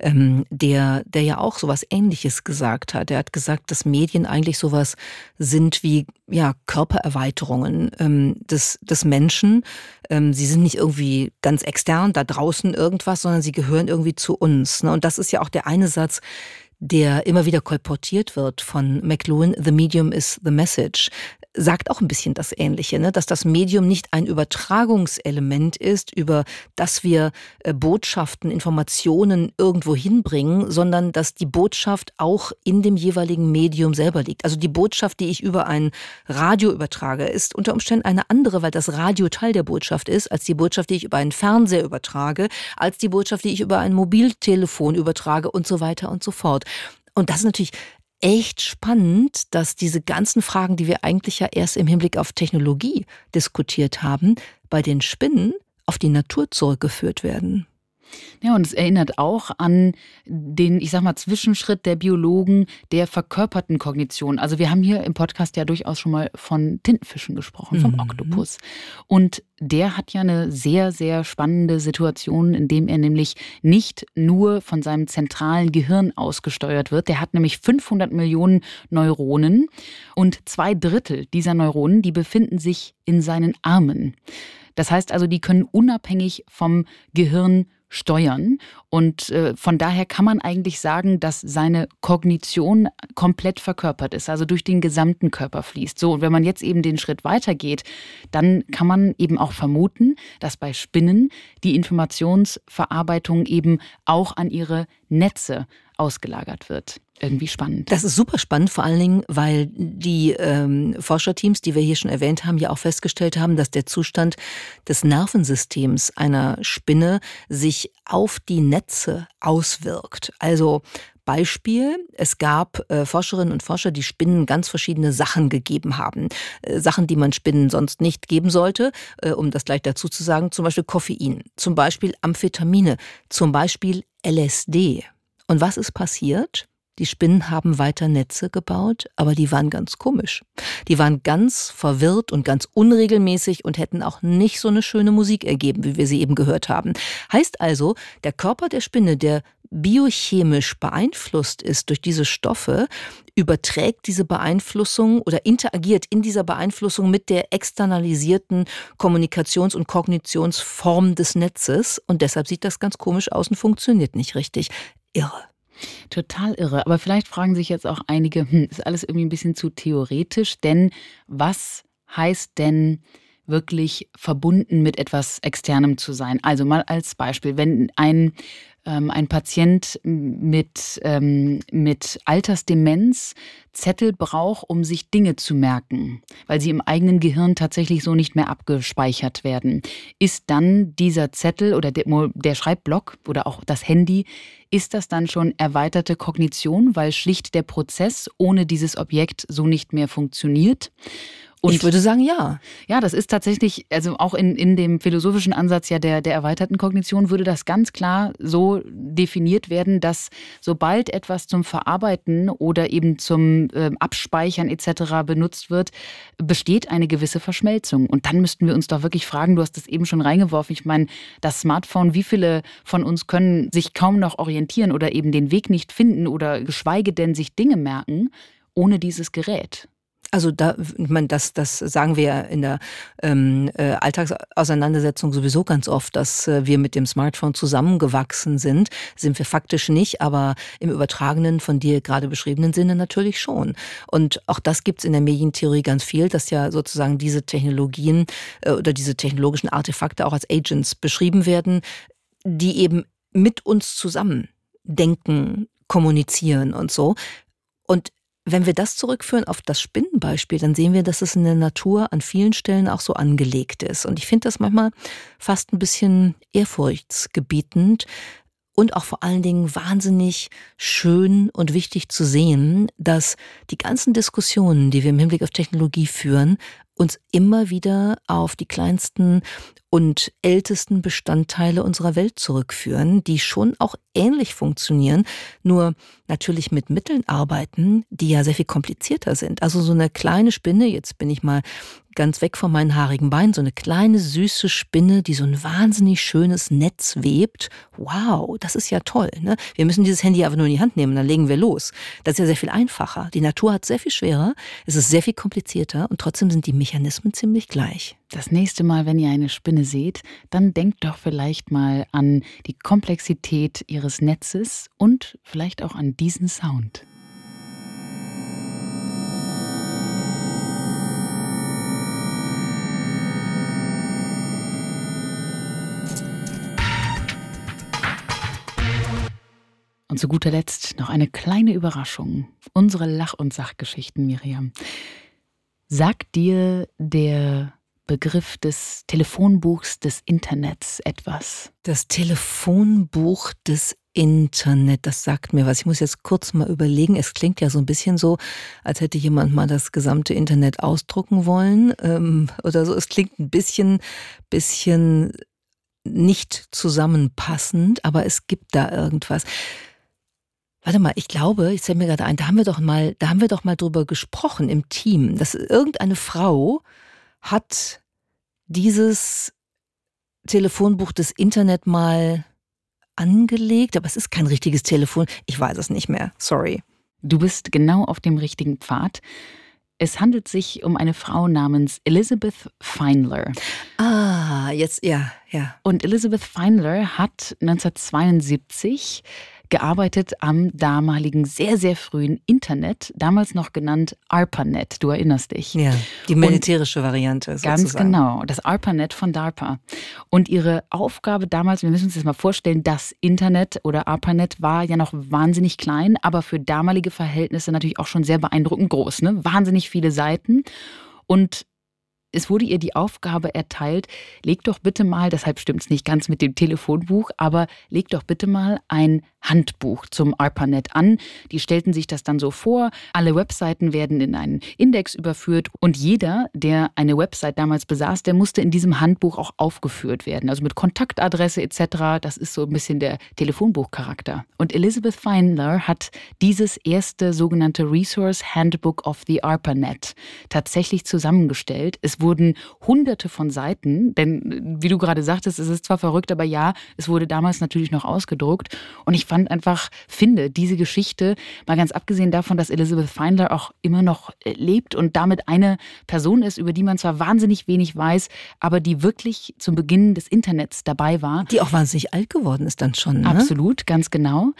ähm, der, der ja auch sowas Ähnliches gesagt hat. Er hat gesagt, dass Medien eigentlich sowas sind wie ja, Körpererweiterungen ähm, des, des Menschen. Ähm, sie sind nicht irgendwie ganz extern, da draußen irgendwas, sondern sie gehören irgendwie zu uns. Ne? Und das ist ja auch der eine Satz, der immer wieder kolportiert wird von McLuhan, The Medium is the Message sagt auch ein bisschen das Ähnliche, ne? dass das Medium nicht ein Übertragungselement ist, über das wir äh, Botschaften, Informationen irgendwo hinbringen, sondern dass die Botschaft auch in dem jeweiligen Medium selber liegt. Also die Botschaft, die ich über ein Radio übertrage, ist unter Umständen eine andere, weil das Radio Teil der Botschaft ist, als die Botschaft, die ich über einen Fernseher übertrage, als die Botschaft, die ich über ein Mobiltelefon übertrage und so weiter und so fort. Und das ist natürlich echt spannend, dass diese ganzen Fragen, die wir eigentlich ja erst im Hinblick auf Technologie diskutiert haben, bei den Spinnen auf die Natur zurückgeführt werden. Ja, und es erinnert auch an den, ich sag mal, Zwischenschritt der Biologen der verkörperten Kognition. Also wir haben hier im Podcast ja durchaus schon mal von Tintenfischen gesprochen, vom mhm. Oktopus. Und der hat ja eine sehr, sehr spannende Situation, in dem er nämlich nicht nur von seinem zentralen Gehirn ausgesteuert wird. Der hat nämlich 500 Millionen Neuronen und zwei Drittel dieser Neuronen, die befinden sich in seinen Armen. Das heißt also, die können unabhängig vom Gehirn steuern. Und äh, von daher kann man eigentlich sagen, dass seine Kognition komplett verkörpert ist, also durch den gesamten Körper fließt. So, und wenn man jetzt eben den Schritt weitergeht, dann kann man eben auch vermuten, dass bei Spinnen die Informationsverarbeitung eben auch an ihre Netze ausgelagert wird irgendwie spannend. Das ist super spannend, vor allen Dingen, weil die ähm, Forscherteams, die wir hier schon erwähnt haben, ja auch festgestellt haben, dass der Zustand des Nervensystems einer Spinne sich auf die Netze auswirkt. Also Beispiel, es gab äh, Forscherinnen und Forscher, die Spinnen ganz verschiedene Sachen gegeben haben. Äh, Sachen, die man Spinnen sonst nicht geben sollte, äh, um das gleich dazu zu sagen, zum Beispiel Koffein, zum Beispiel Amphetamine, zum Beispiel LSD. Und was ist passiert? Die Spinnen haben weiter Netze gebaut, aber die waren ganz komisch. Die waren ganz verwirrt und ganz unregelmäßig und hätten auch nicht so eine schöne Musik ergeben, wie wir sie eben gehört haben. Heißt also, der Körper der Spinne, der biochemisch beeinflusst ist durch diese Stoffe, überträgt diese Beeinflussung oder interagiert in dieser Beeinflussung mit der externalisierten Kommunikations- und Kognitionsform des Netzes und deshalb sieht das ganz komisch aus und funktioniert nicht richtig. Irre. Total irre. Aber vielleicht fragen sich jetzt auch einige, hm, ist alles irgendwie ein bisschen zu theoretisch? Denn was heißt denn wirklich verbunden mit etwas Externem zu sein? Also mal als Beispiel, wenn ein ein Patient mit, ähm, mit Altersdemenz Zettel braucht, um sich Dinge zu merken, weil sie im eigenen Gehirn tatsächlich so nicht mehr abgespeichert werden. Ist dann dieser Zettel oder der, der Schreibblock oder auch das Handy, ist das dann schon erweiterte Kognition, weil schlicht der Prozess ohne dieses Objekt so nicht mehr funktioniert? Und ich würde sagen, ja. Ja, das ist tatsächlich, also auch in, in dem philosophischen Ansatz ja der, der erweiterten Kognition würde das ganz klar so definiert werden, dass sobald etwas zum Verarbeiten oder eben zum äh, Abspeichern etc. benutzt wird, besteht eine gewisse Verschmelzung. Und dann müssten wir uns doch wirklich fragen, du hast es eben schon reingeworfen, ich meine, das Smartphone, wie viele von uns können sich kaum noch orientieren oder eben den Weg nicht finden oder geschweige denn sich Dinge merken ohne dieses Gerät? Also da, ich meine, das, das sagen wir in der ähm, äh, Alltagsauseinandersetzung sowieso ganz oft, dass äh, wir mit dem Smartphone zusammengewachsen sind. Sind wir faktisch nicht, aber im übertragenen, von dir gerade beschriebenen Sinne natürlich schon. Und auch das gibt's in der Medientheorie ganz viel, dass ja sozusagen diese Technologien äh, oder diese technologischen Artefakte auch als Agents beschrieben werden, die eben mit uns zusammen denken, kommunizieren und so. Und wenn wir das zurückführen auf das Spinnenbeispiel, dann sehen wir, dass es in der Natur an vielen Stellen auch so angelegt ist. Und ich finde das manchmal fast ein bisschen ehrfurchtsgebietend und auch vor allen Dingen wahnsinnig schön und wichtig zu sehen, dass die ganzen Diskussionen, die wir im Hinblick auf Technologie führen, uns immer wieder auf die kleinsten und ältesten Bestandteile unserer Welt zurückführen, die schon auch ähnlich funktionieren, nur natürlich mit Mitteln arbeiten, die ja sehr viel komplizierter sind. Also so eine kleine Spinne, jetzt bin ich mal ganz weg von meinen haarigen Beinen, so eine kleine süße Spinne, die so ein wahnsinnig schönes Netz webt. Wow, das ist ja toll. Ne? Wir müssen dieses Handy einfach nur in die Hand nehmen, dann legen wir los. Das ist ja sehr viel einfacher. Die Natur hat sehr viel schwerer, es ist sehr viel komplizierter und trotzdem sind die Mechanismen ziemlich gleich. Das nächste Mal, wenn ihr eine Spinne seht, dann denkt doch vielleicht mal an die Komplexität ihres Netzes und vielleicht auch an diesen Sound. Und zu guter Letzt noch eine kleine Überraschung. Unsere Lach- und Sachgeschichten, Miriam. Sagt dir der Begriff des Telefonbuchs des Internets etwas? Das Telefonbuch des Internet, das sagt mir was. Ich muss jetzt kurz mal überlegen. Es klingt ja so ein bisschen so, als hätte jemand mal das gesamte Internet ausdrucken wollen ähm, oder so. Es klingt ein bisschen, bisschen nicht zusammenpassend, aber es gibt da irgendwas. Warte mal, ich glaube, ich zähle mir gerade ein, da haben wir doch mal, da haben wir doch mal drüber gesprochen im Team, dass irgendeine Frau hat dieses Telefonbuch des Internet mal angelegt, aber es ist kein richtiges Telefon. Ich weiß es nicht mehr. Sorry. Du bist genau auf dem richtigen Pfad. Es handelt sich um eine Frau namens Elizabeth Feinler. Ah, jetzt, ja, ja. Und Elizabeth Feinler hat 1972 gearbeitet am damaligen sehr, sehr frühen Internet, damals noch genannt ARPANET. Du erinnerst dich. Ja, die militärische Und Variante. Sozusagen. Ganz genau, das ARPANET von DARPA. Und ihre Aufgabe damals, wir müssen uns das mal vorstellen, das Internet oder ARPANET war ja noch wahnsinnig klein, aber für damalige Verhältnisse natürlich auch schon sehr beeindruckend groß. Ne? Wahnsinnig viele Seiten. Und es wurde ihr die Aufgabe erteilt, leg doch bitte mal, deshalb stimmt es nicht ganz mit dem Telefonbuch, aber leg doch bitte mal ein Handbuch zum ARPANET an. Die stellten sich das dann so vor. Alle Webseiten werden in einen Index überführt und jeder, der eine Website damals besaß, der musste in diesem Handbuch auch aufgeführt werden. Also mit Kontaktadresse etc. Das ist so ein bisschen der Telefonbuchcharakter. Und Elizabeth Feinler hat dieses erste sogenannte Resource Handbook of the ARPANET tatsächlich zusammengestellt. Es wurden hunderte von Seiten, denn wie du gerade sagtest, es ist zwar verrückt, aber ja, es wurde damals natürlich noch ausgedruckt. Und ich fand einfach, finde diese Geschichte, mal ganz abgesehen davon, dass Elizabeth Feindler auch immer noch äh, lebt und damit eine Person ist, über die man zwar wahnsinnig wenig weiß, aber die wirklich zum Beginn des Internets dabei war. Die auch wahnsinnig alt geworden ist dann schon. Ne? Absolut, ganz genau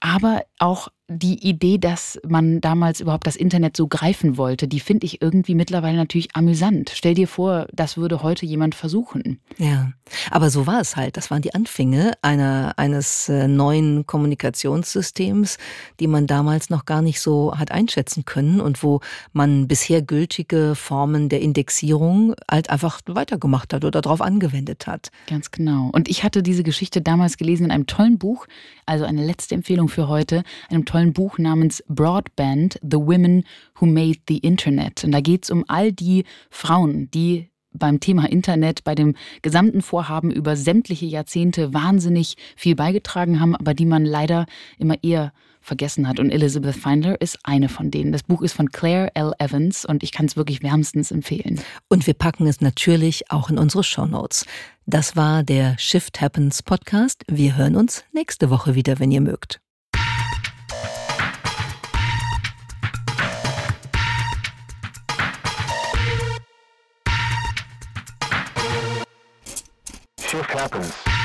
aber auch die Idee, dass man damals überhaupt das Internet so greifen wollte, die finde ich irgendwie mittlerweile natürlich amüsant. Stell dir vor, das würde heute jemand versuchen. Ja, aber so war es halt. Das waren die Anfänge einer, eines äh, neuen Kommunikationssystems, die man damals noch gar nicht so hat einschätzen können und wo man bisher gültige Formen der Indexierung halt einfach weitergemacht hat oder darauf angewendet hat. Ganz genau. Und ich hatte diese Geschichte damals gelesen in einem tollen Buch, also eine letzte Empfehlung für heute, einem tollen tollen Buch namens Broadband, The Women Who Made the Internet. Und da geht es um all die Frauen, die beim Thema Internet, bei dem gesamten Vorhaben über sämtliche Jahrzehnte wahnsinnig viel beigetragen haben, aber die man leider immer eher vergessen hat. Und Elizabeth Feindler ist eine von denen. Das Buch ist von Claire L. Evans und ich kann es wirklich wärmstens empfehlen. Und wir packen es natürlich auch in unsere Show Notes. Das war der Shift Happens Podcast. Wir hören uns nächste Woche wieder, wenn ihr mögt. Shift happens.